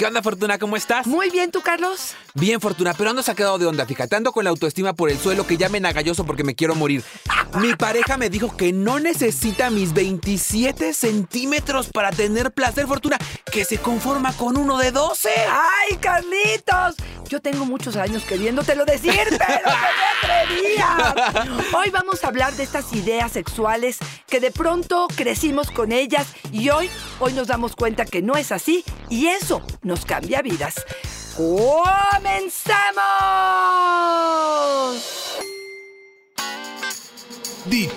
¿Qué onda, Fortuna? ¿Cómo estás? Muy bien, ¿tú, Carlos? Bien, Fortuna, pero ando sacado de onda, fíjate, ando con la autoestima por el suelo que ya me nagalloso porque me quiero morir. Mi pareja me dijo que no necesita mis 27 centímetros para tener placer, Fortuna, que se conforma con uno de 12. ¡Ay, Carlitos! Yo tengo muchos años queriéndotelo decir, pero no me atrevía. Hoy vamos a hablar de estas ideas sexuales que de pronto crecimos con ellas y hoy, hoy nos damos cuenta que no es así y eso nos cambia vidas. ¡Comenzamos!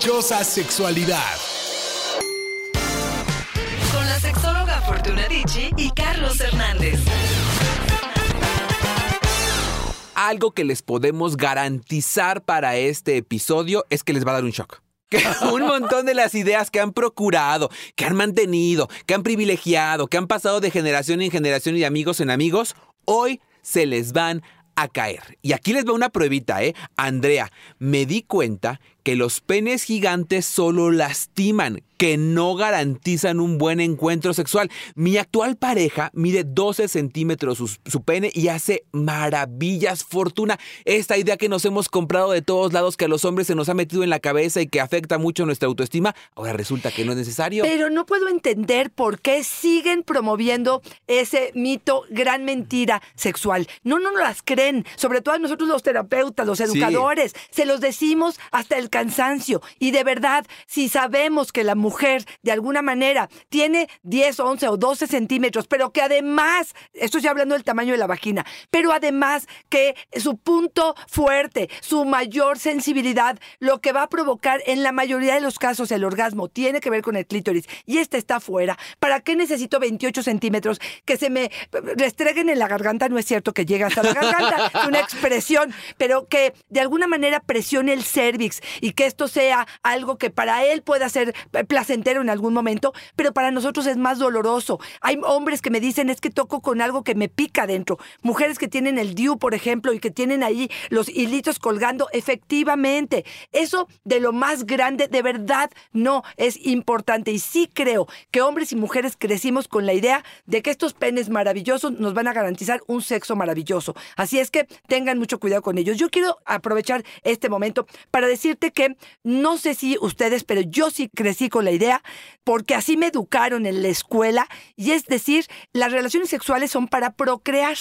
Dichosa sexualidad. Con la sexóloga Fortuna Dicci y Carlos Hernández. Algo que les podemos garantizar para este episodio es que les va a dar un shock. Que un montón de las ideas que han procurado, que han mantenido, que han privilegiado, que han pasado de generación en generación y de amigos en amigos, hoy se les van a caer. Y aquí les va una pruebita, ¿eh? Andrea, me di cuenta que los penes gigantes solo lastiman, que no garantizan un buen encuentro sexual. Mi actual pareja mide 12 centímetros su, su, pene y hace maravillas, fortuna. Esta idea que nos hemos comprado de todos lados, que a los hombres se nos ha metido en la cabeza y que afecta mucho nuestra autoestima, ahora resulta que no es necesario. Pero no puedo entender por qué siguen promoviendo ese mito, gran mentira sexual. No, no nos las creen, sobre todo nosotros los terapeutas, los educadores. Sí. Se los decimos hasta el cansancio. Y de verdad, si sabemos que la mujer de alguna manera tiene 10, 11 o 12 centímetros, pero que además, esto ya hablando del tamaño de la vagina, pero además que su punto fuerte, su mayor sensibilidad, lo que va a provocar en la mayoría de los casos el orgasmo tiene que ver con el clítoris y este está fuera. ¿Para qué necesito 28 centímetros que se me restreguen en la garganta? No es cierto que llegue hasta la garganta, una expresión, pero que de alguna manera presione el cervix y que esto sea algo que para él pueda ser placentero en algún momento, pero para nosotros es más doloroso. Hay hombres que me dicen es que toco con algo que me pica dentro. Mujeres que tienen el DIU, por ejemplo, y que tienen ahí los hilitos colgando, efectivamente. Eso de lo más grande, de verdad, no es importante. Y sí creo que hombres y mujeres crecimos con la idea de que estos penes maravillosos nos van a garantizar un sexo maravilloso. Así es que tengan mucho cuidado con ellos. Yo quiero aprovechar este momento para decirte que no sé si ustedes, pero yo sí crecí con la idea, porque así me educaron en la escuela, y es decir, las relaciones sexuales son para procrear.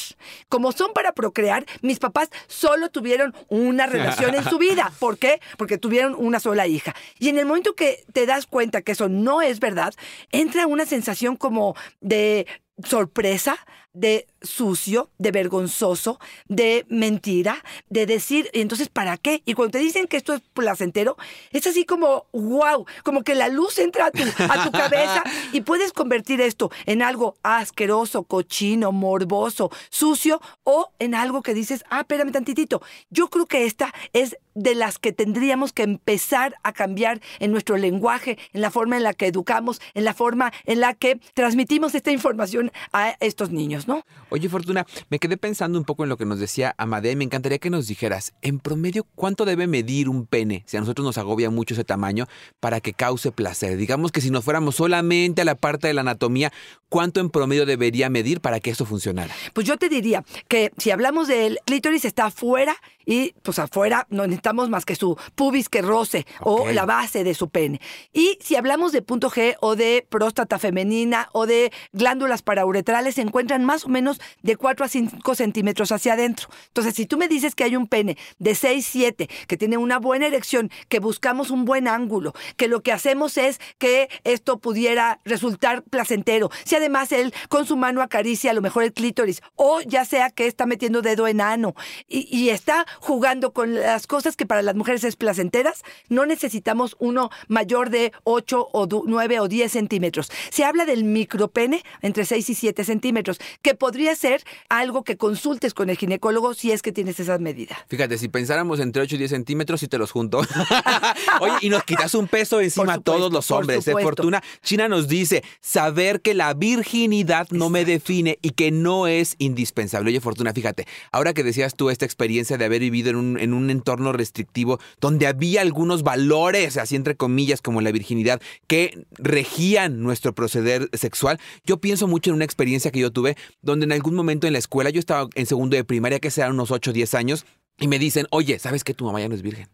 Como son para procrear, mis papás solo tuvieron una relación en su vida. ¿Por qué? Porque tuvieron una sola hija. Y en el momento que te das cuenta que eso no es verdad, entra una sensación como de sorpresa, de sucio, de vergonzoso, de mentira, de decir, entonces, ¿para qué? Y cuando te dicen que esto es placentero, es así como, wow, como que la luz entra a tu, a tu cabeza y puedes convertir esto en algo asqueroso, cochino, morboso, sucio o en algo que dices, ah, espérame tantitito. Yo creo que esta es de las que tendríamos que empezar a cambiar en nuestro lenguaje, en la forma en la que educamos, en la forma en la que transmitimos esta información a estos niños, ¿no? Oye, Fortuna, me quedé pensando un poco en lo que nos decía Amadea. Me encantaría que nos dijeras, en promedio, ¿cuánto debe medir un pene si a nosotros nos agobia mucho ese tamaño para que cause placer? Digamos que si nos fuéramos solamente a la parte de la anatomía, ¿cuánto en promedio debería medir para que eso funcionara? Pues yo te diría que si hablamos del clítoris está afuera y pues afuera no necesitamos más que su pubis que roce okay. o la base de su pene. Y si hablamos de punto G o de próstata femenina o de glándulas parauretrales, se encuentran más o menos de 4 a 5 centímetros hacia adentro. Entonces, si tú me dices que hay un pene de 6, 7, que tiene una buena erección, que buscamos un buen ángulo, que lo que hacemos es que esto pudiera resultar placentero, si además él con su mano acaricia a lo mejor el clítoris, o ya sea que está metiendo dedo enano y, y está jugando con las cosas que para las mujeres es placenteras, no necesitamos uno mayor de 8 o 9 o 10 centímetros. Se habla del micropene entre 6 y 7 centímetros, que podría ser algo que consultes con el ginecólogo si es que tienes esas medidas. Fíjate, si pensáramos entre 8 y 10 centímetros, si te los junto. Oye, y nos quitas un peso encima a todos los hombres. De fortuna, China nos dice, saber que la virginidad no me define y que no es indispensable. Oye, Fortuna, fíjate, ahora que decías tú esta experiencia de haber vivido en un, en un entorno restrictivo donde había algunos valores, así entre comillas, como la virginidad, que regían nuestro proceder sexual, yo pienso mucho en una experiencia que yo tuve donde en algún momento en la escuela, yo estaba en segundo de primaria, que serán unos 8 o 10 años, y me dicen, oye, ¿sabes que tu mamá ya no es virgen?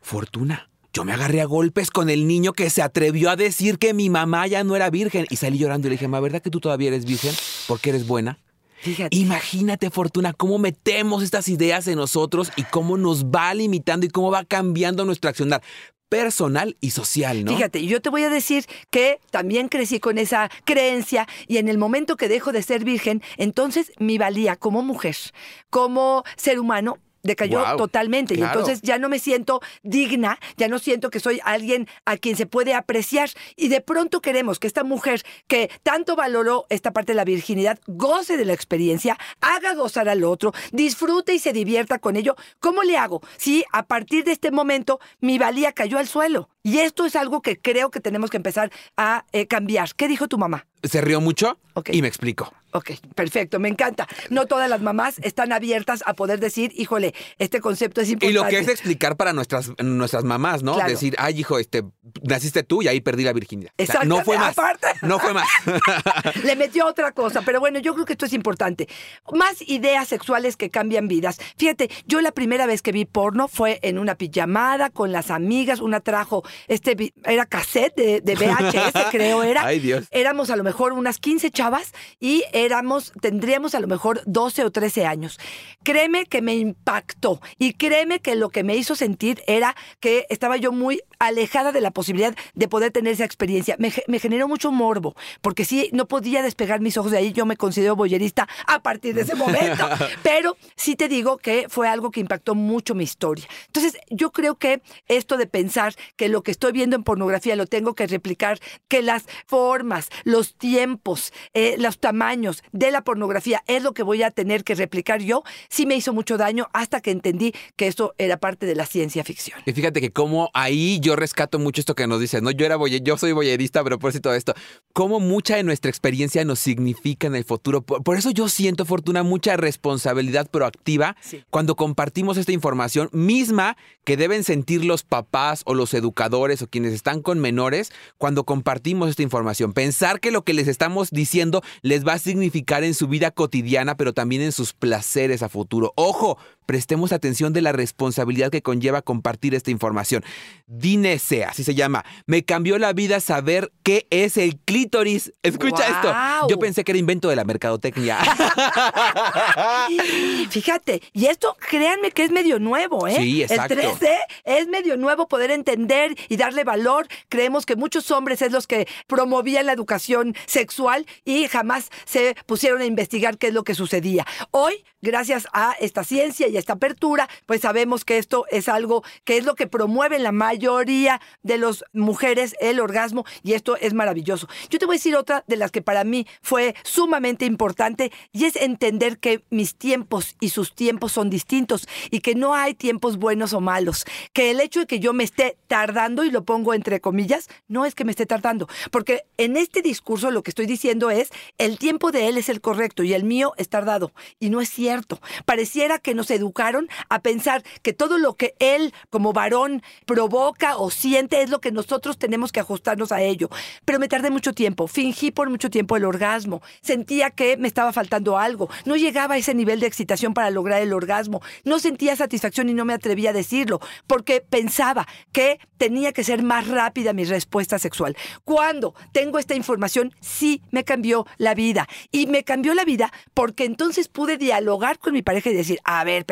Fortuna. Yo me agarré a golpes con el niño que se atrevió a decir que mi mamá ya no era virgen. Y salí llorando y le dije, ¿ma verdad que tú todavía eres virgen? Porque eres buena. Fíjate. Imagínate, Fortuna, cómo metemos estas ideas en nosotros y cómo nos va limitando y cómo va cambiando nuestro accionar personal y social, ¿no? Fíjate, yo te voy a decir que también crecí con esa creencia y en el momento que dejo de ser virgen, entonces mi valía como mujer, como ser humano, decayó totalmente. Y entonces ya no me siento digna, ya no siento que soy alguien a quien se puede apreciar. Y de pronto queremos que esta mujer que tanto valoró esta parte de la virginidad goce de la experiencia, haga gozar al otro, disfrute y se divierta con ello. ¿Cómo le hago? Si a partir de este momento mi valía cayó al suelo. Y esto es algo que creo que tenemos que empezar a eh, cambiar. ¿Qué dijo tu mamá? Se rió mucho y me explico. Ok, perfecto, me encanta. No todas las mamás están abiertas a poder decir, híjole, este concepto es Y importante. lo que es explicar para nuestras, nuestras mamás, ¿no? Claro. Decir, ay, hijo, este, naciste tú y ahí perdí la virginidad. O sea, Exacto, no fue más. aparte. No fue más. Le metió otra cosa, pero bueno, yo creo que esto es importante. Más ideas sexuales que cambian vidas. Fíjate, yo la primera vez que vi porno fue en una pijamada con las amigas. Una trajo, este, era cassette de, de VHS, creo era. Ay, Dios. Éramos a lo mejor unas 15 chavas y éramos, tendríamos a lo mejor 12 o 13 años. Créeme que me impactó y créeme que lo que me hizo sentir era que estaba yo muy alejada de la posibilidad de poder tener esa experiencia. Me, me generó mucho morbo, porque sí, no podía despegar mis ojos de ahí. Yo me considero boyerista a partir de ese momento. Pero sí te digo que fue algo que impactó mucho mi historia. Entonces, yo creo que esto de pensar que lo que estoy viendo en pornografía lo tengo que replicar, que las formas, los tiempos, eh, los tamaños de la pornografía es lo que voy a tener que replicar yo, sí me hizo mucho daño hasta que entendí que eso era parte de la ciencia ficción. Y fíjate que como ahí yo rescato mucho esto que nos dices, ¿no? Yo era boye, yo soy boyerista, pero por eso todo esto. Cómo mucha de nuestra experiencia nos significa en el futuro. Por, por eso yo siento, Fortuna, mucha responsabilidad proactiva Sí. cuando compartimos esta información misma que deben sentir los papás o los educadores o quienes están con menores cuando compartimos esta información. Pensar que lo que les estamos diciendo les va a significar en su vida cotidiana, pero también en sus placeres a futuro. Ojo, prestemos atención de la responsabilidad que conlleva compartir esta información. Dinese, así se llama. Me cambió la vida saber qué es el clítoris. Escucha esto. Yo pensé que era invento de la mercadotecnia. Fíjate, y esto créanme que es medio nuevo, ¿eh? Sí, exacto. El 3D es medio nuevo poder entender y darle valor. Creemos que muchos hombres es los que promovían la educación sexual y jamás se pusieron a investigar qué es lo que sucedía. Hoy, gracias a esta ciencia y esta apertura, pues sabemos que esto es algo que es lo que promueve en la mayoría de las mujeres el orgasmo y esto es maravilloso. Yo te voy a decir otra de las que para mí fue sumamente importante y es entender que mis tiempos y sus tiempos son distintos y que no hay tiempos buenos o malos, que el hecho de que yo me esté tardando y lo pongo entre comillas, no es que me esté tardando, porque en este discurso lo que estoy diciendo es el tiempo de él es el correcto y el mío es tardado y no es cierto. Pareciera que nos educaron a pensar que todo lo que él como varón provoca o siente es lo que nosotros tenemos que ajustarnos a ello. Pero me tardé mucho tiempo, fingí por mucho tiempo el orgasmo, sentía que me estaba faltando algo, no llegaba a ese nivel de excitación para lograr el orgasmo, no sentía satisfacción y no me atrevía a decirlo, porque pensaba que tenía que ser más rápida mi respuesta sexual. Cuando tengo esta información, sí me cambió la vida. Y me cambió la vida porque entonces pude dialogar con mi pareja y decir, a ver,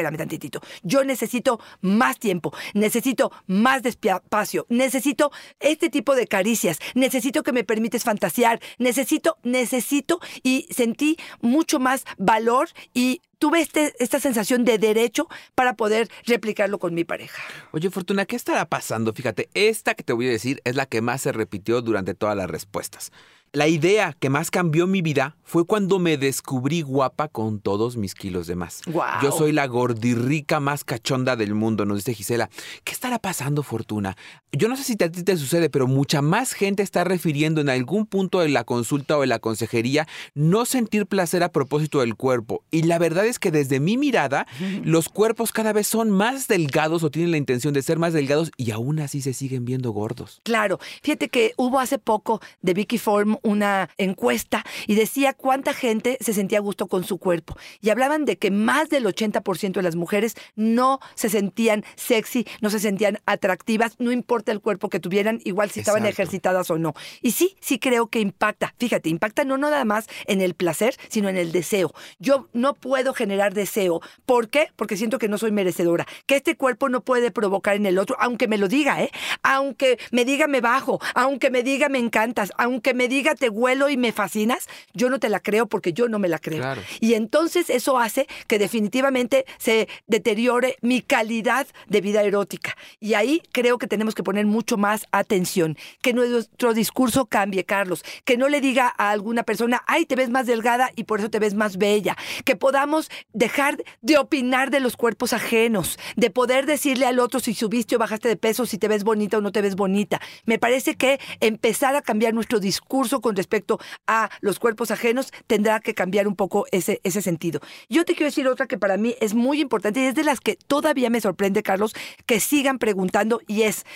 yo necesito más tiempo, necesito más despacio, necesito este tipo de caricias, necesito que me permites fantasear, necesito, necesito, y sentí mucho más valor y tuve este, esta sensación de derecho para poder replicarlo con mi pareja. Oye, Fortuna, ¿qué estará pasando? Fíjate, esta que te voy a decir es la que más se repitió durante todas las respuestas. La idea que más cambió mi vida fue cuando me descubrí guapa con todos mis kilos de más. Guau. Yo soy la gordirrica más cachonda del mundo, nos dice Gisela. ¿Qué estará pasando, Fortuna? Yo no sé si a ti te sucede, pero mucha más gente está refiriendo en algún punto de la consulta o de la consejería no sentir placer a propósito del cuerpo. Y la verdad es que desde mi mirada, los cuerpos cada vez son más delgados o tienen la intención de ser más delgados y aún así se siguen viendo gordos. Claro, fíjate que hubo hace poco de Vicky Form una encuesta y decía cuánta gente se sentía a gusto con su cuerpo. Y hablaban de que más del 80% de las mujeres no se sentían sexy, no se sentían atractivas, no importa el cuerpo que tuvieran, igual si estaban ejercitadas o no. Y sí, sí creo que impacta. Fíjate, impacta no nada más en el placer, sino en el deseo. Yo no puedo generar deseo. ¿Por qué? Porque siento que no soy merecedora. Que este cuerpo no puede provocar en el otro, aunque me lo diga, ¿eh? Aunque me diga me bajo, aunque me diga me encantas, aunque me diga te huelo y me fascinas, yo no te la creo porque yo no me la creo. Claro. Y entonces eso hace que definitivamente se deteriore mi calidad de vida erótica. Y ahí creo que tenemos que poner mucho más atención. Que nuestro discurso cambie, Carlos. Que no le diga a alguna persona, ay, te ves más delgada y por eso te ves más bella. Que podamos dejar de opinar de los cuerpos ajenos, de poder decirle al otro si subiste o bajaste de peso, si te ves bonita o no te ves bonita. Me parece que empezar a cambiar nuestro discurso con respecto a los cuerpos ajenos tendrá que cambiar un poco ese, ese sentido. Yo te quiero decir otra que para mí es muy importante y es de las que todavía me sorprende, Carlos, que sigan preguntando y es...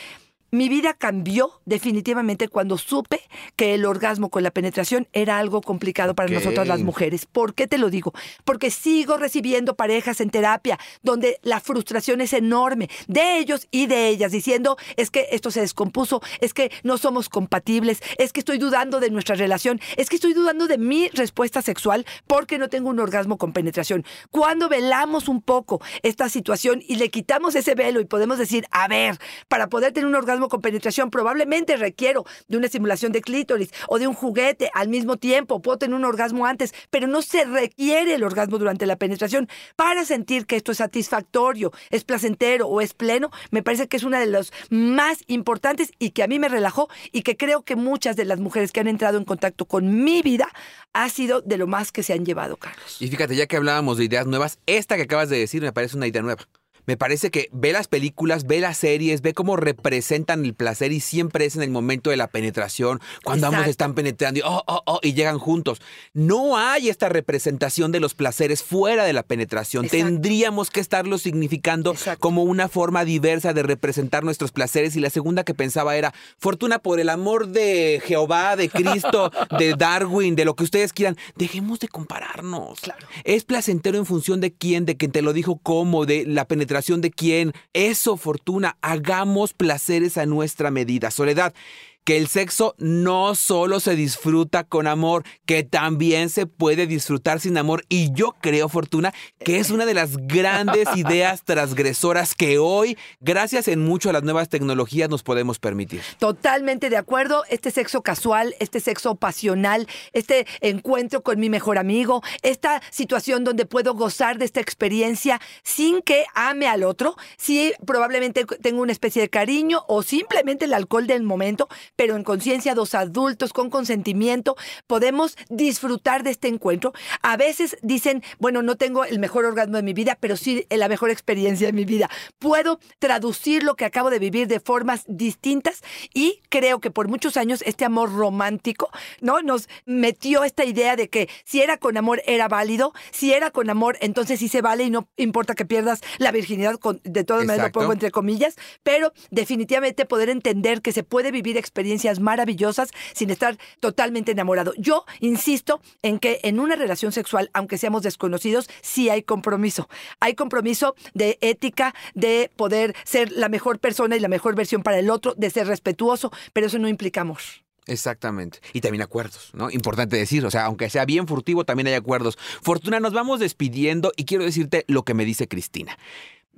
Mi vida cambió definitivamente cuando supe que el orgasmo con la penetración era algo complicado para nosotras las mujeres. ¿Por qué te lo digo? Porque sigo recibiendo parejas en terapia donde la frustración es enorme de ellos y de ellas, diciendo es que esto se descompuso, es que no somos compatibles, es que estoy dudando de nuestra relación, es que estoy dudando de mi respuesta sexual porque no tengo un orgasmo con penetración. Cuando velamos un poco esta situación y le quitamos ese velo y podemos decir, a ver, para poder tener un orgasmo con penetración probablemente requiero de una estimulación de clítoris o de un juguete al mismo tiempo, puedo tener un orgasmo antes, pero no se requiere el orgasmo durante la penetración para sentir que esto es satisfactorio, es placentero o es pleno, me parece que es una de las más importantes y que a mí me relajó y que creo que muchas de las mujeres que han entrado en contacto con mi vida ha sido de lo más que se han llevado, Carlos. Y fíjate, ya que hablábamos de ideas nuevas, esta que acabas de decir me parece una idea nueva. Me parece que ve las películas, ve las series, ve cómo representan el placer y siempre es en el momento de la penetración, cuando ambos están penetrando y, oh, oh, oh, y llegan juntos. No hay esta representación de los placeres fuera de la penetración. Exacto. Tendríamos que estarlo significando Exacto. como una forma diversa de representar nuestros placeres. Y la segunda que pensaba era, Fortuna, por el amor de Jehová, de Cristo, de Darwin, de lo que ustedes quieran, dejemos de compararnos. Claro. Es placentero en función de quién, de quien te lo dijo cómo, de la penetración de quién. Eso, Fortuna, hagamos placeres a nuestra medida. Soledad, que el sexo no solo se disfruta con amor, que también se puede disfrutar sin amor. Y yo creo, Fortuna, que es una de las grandes ideas transgresoras que hoy, gracias en mucho a las nuevas tecnologías, nos podemos permitir. Totalmente de acuerdo. Este sexo casual, este sexo pasional, este encuentro con mi mejor amigo, esta situación donde puedo gozar de esta experiencia sin que ame al otro, sí probablemente tengo una especie de cariño o simplemente el alcohol del momento, pero en conciencia, dos adultos con consentimiento, podemos disfrutar de este encuentro. A veces dicen, bueno, no tengo el mejor orgasmo de mi vida, pero sí la mejor experiencia de mi vida. Puedo traducir lo que acabo de vivir de formas distintas y creo que por muchos años este amor romántico, ¿no? Nos metió esta idea de que si era con amor era válido, si era con amor entonces sí se vale y no importa que pierdas la virginidad, con, de todas maneras lo pongo entre comillas, pero definitivamente poder entender que se puede vivir experiencias maravillosas sin estar totalmente enamorado. Yo insisto en que en una relación sexual, aunque seamos desconocidos, sí hay compromiso. Hay compromiso de ética, de poder ser la mejor persona y la mejor versión para el otro, de ser respetuoso, pero eso no implica amor. Exactamente. Y también acuerdos, ¿no? Importante decir, o sea, aunque sea bien furtivo, también hay acuerdos. Fortuna, nos vamos despidiendo y quiero decirte lo que me dice Cristina.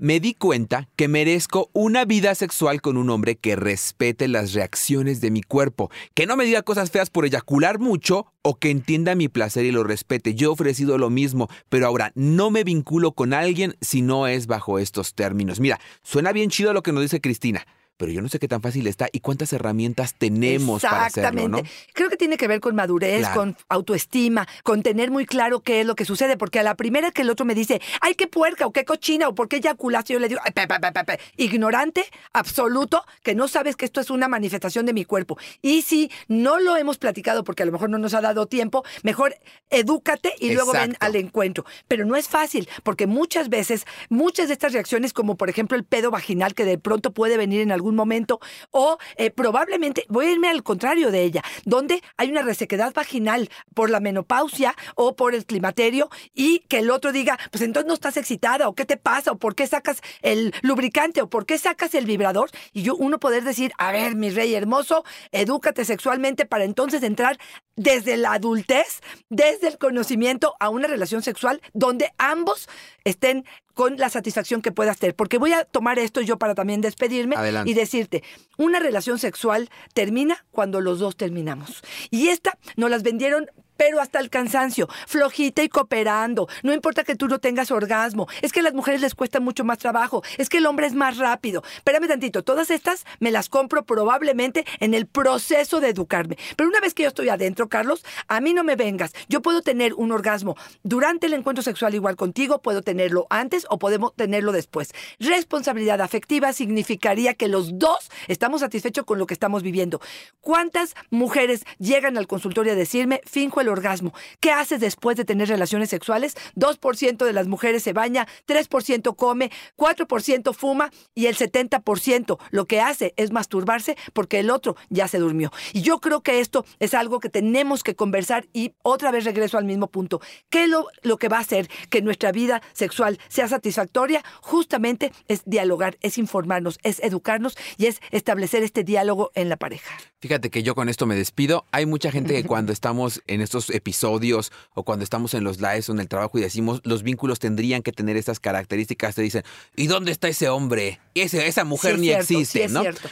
Me di cuenta que merezco una vida sexual con un hombre que respete las reacciones de mi cuerpo, que no me diga cosas feas por eyacular mucho o que entienda mi placer y lo respete. Yo he ofrecido lo mismo, pero ahora no me vinculo con alguien si no es bajo estos términos. Mira, suena bien chido lo que nos dice Cristina, pero yo no sé qué tan fácil está y cuántas herramientas tenemos para hacerlo, ¿no? Creo que tiene que ver con madurez, Claro. con autoestima, con tener muy claro qué es lo que sucede, porque a la primera que el otro me dice, ay, qué puerca, o qué cochina, o por qué eyaculaste, yo le digo, "Ay, pe, pe, pe, pe, pe". ignorante, absoluto, que no sabes que esto es una manifestación de mi cuerpo. Y si no lo hemos platicado porque a lo mejor no nos ha dado tiempo, mejor edúcate y luego ven al encuentro. Pero no es fácil, porque muchas veces, muchas de estas reacciones, como por ejemplo el pedo vaginal, que de pronto puede venir en algún momento, o eh, probablemente, voy a irme al contrario de ella, donde hay una resequedad vaginal por la menopausia o por el climaterio, y que el otro diga, pues entonces no estás excitada, o qué te pasa, o por qué sacas el lubricante, o por qué sacas el vibrador, y yo uno poder decir, a ver, mi rey hermoso, edúcate sexualmente para entonces entrar desde la adultez, desde el conocimiento a una relación sexual donde ambos estén con la satisfacción que puedas tener. Porque voy a tomar esto yo para también despedirme Adelante. y decirte, una relación sexual termina cuando los dos terminamos. Y esta nos las vendieron pero hasta el cansancio, flojita y cooperando. No importa que tú no tengas orgasmo. Es que a las mujeres les cuesta mucho más trabajo. Es que el hombre es más rápido. Espérame tantito. Todas estas me las compro probablemente en el proceso de educarme. Pero una vez que yo estoy adentro, Carlos, a mí no me vengas. Yo puedo tener un orgasmo durante el encuentro sexual igual contigo, puedo tenerlo antes o podemos tenerlo después. Responsabilidad afectiva significaría que los dos estamos satisfechos con lo que estamos viviendo. ¿Cuántas mujeres llegan al consultorio a decirme, finjo el orgasmo? ¿Qué haces después de tener relaciones sexuales? 2% de las mujeres se baña, 3% come, 4% fuma y el 70% lo que hace es masturbarse porque el otro ya se durmió. Y yo creo que esto es algo que tenemos que conversar y otra vez regreso al mismo punto. ¿Qué es lo, lo que va a hacer que nuestra vida sexual sea satisfactoria? Justamente es dialogar, es informarnos, es educarnos y es establecer este diálogo en la pareja. Fíjate que yo con esto me despido. Hay mucha gente que cuando estamos en estos episodios o cuando estamos en los lives o en el trabajo y decimos los vínculos tendrían que tener estas características, te dicen, ¿y dónde está ese hombre? Ese, esa mujer Sí es ni cierto, existe, sí es ¿no? cierto.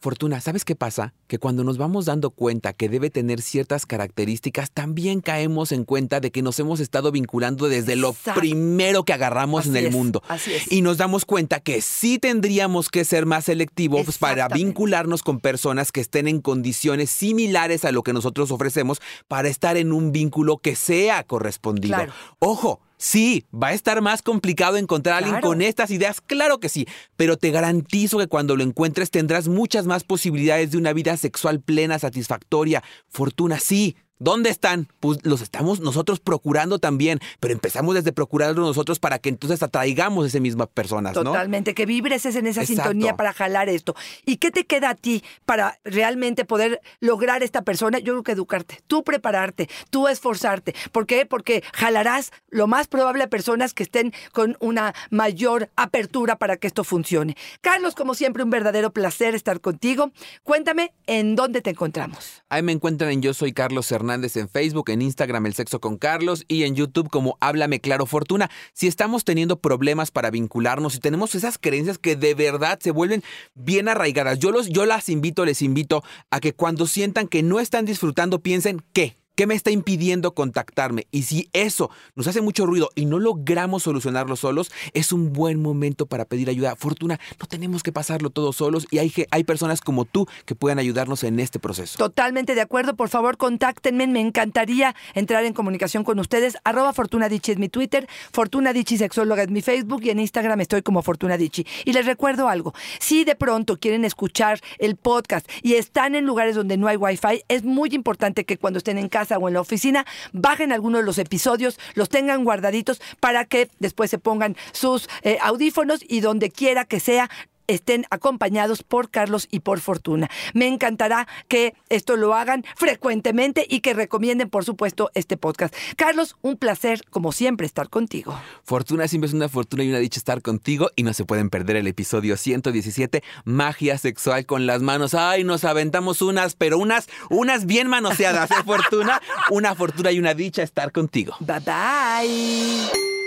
Fortuna, ¿sabes qué pasa? Que cuando nos vamos dando cuenta que debe tener ciertas características, también caemos en cuenta de que nos hemos estado vinculando desde lo Exacto. primero que agarramos en el es, mundo. así es. Y nos damos cuenta que sí tendríamos que ser más selectivos para vincularnos con personas que estén en condiciones similares a lo que nosotros ofrecemos para estar en un vínculo que sea correspondido. Claro. Ojo. Sí, va a estar más complicado encontrar a alguien Claro. con estas ideas, claro que sí, pero te garantizo que cuando lo encuentres tendrás muchas más posibilidades de una vida sexual plena, satisfactoria. Fortuna, sí. ¿Dónde están? Pues los estamos nosotros procurando también, pero empezamos desde procurarlo nosotros para que entonces atraigamos esas mismas personas, ¿no? Totalmente, que vibres es en esa Exacto. sintonía para jalar esto. ¿Y qué te queda a ti para realmente poder lograr esta persona? Yo creo que educarte, tú prepararte, tú esforzarte. ¿Por qué? Porque jalarás lo más probable a personas que estén con una mayor apertura para que esto funcione. Carlos, como siempre, un verdadero placer estar contigo. Cuéntame en dónde te encontramos. Ahí me encuentran en Yo Soy Carlos Hernández en Facebook, en Instagram El Sexo con Carlos y en YouTube como Háblame Claro Fortuna. Si estamos teniendo problemas para vincularnos, si tenemos esas creencias que de verdad se vuelven bien arraigadas, yo, los, yo las invito, les invito a que cuando sientan que no están disfrutando, piensen ¿qué? ¿Qué me está impidiendo contactarme? Y si eso nos hace mucho ruido y no logramos solucionarlo solos, es un buen momento para pedir ayuda. Fortuna, no tenemos que pasarlo todos solos y hay, hay personas como tú que puedan ayudarnos en este proceso. Totalmente de acuerdo. Por favor, contáctenme. Me encantaría entrar en comunicación con ustedes. Arroba Fortuna es mi Twitter, Fortuna Dichi Sexóloga es mi Facebook y en Instagram estoy como Fortuna Dichi. Y les recuerdo algo. Si de pronto quieren escuchar el podcast y están en lugares donde no hay Wi-Fi, es muy importante que cuando estén en o en la oficina, bajen algunos de los episodios, los tengan guardaditos para que después se pongan sus eh, audífonos y donde quiera que sea, estén acompañados por Carlos y por Fortuna. Me encantará que esto lo hagan frecuentemente y que recomienden, por supuesto, este podcast. Carlos, un placer, como siempre, estar contigo. Fortuna siempre es una fortuna y una dicha estar contigo y no se pueden perder el episodio 117, Magia Sexual con las manos. Ay, nos aventamos unas, pero unas, unas bien manoseadas, ¿eh, Fortuna? Una fortuna y una dicha estar contigo. Bye bye.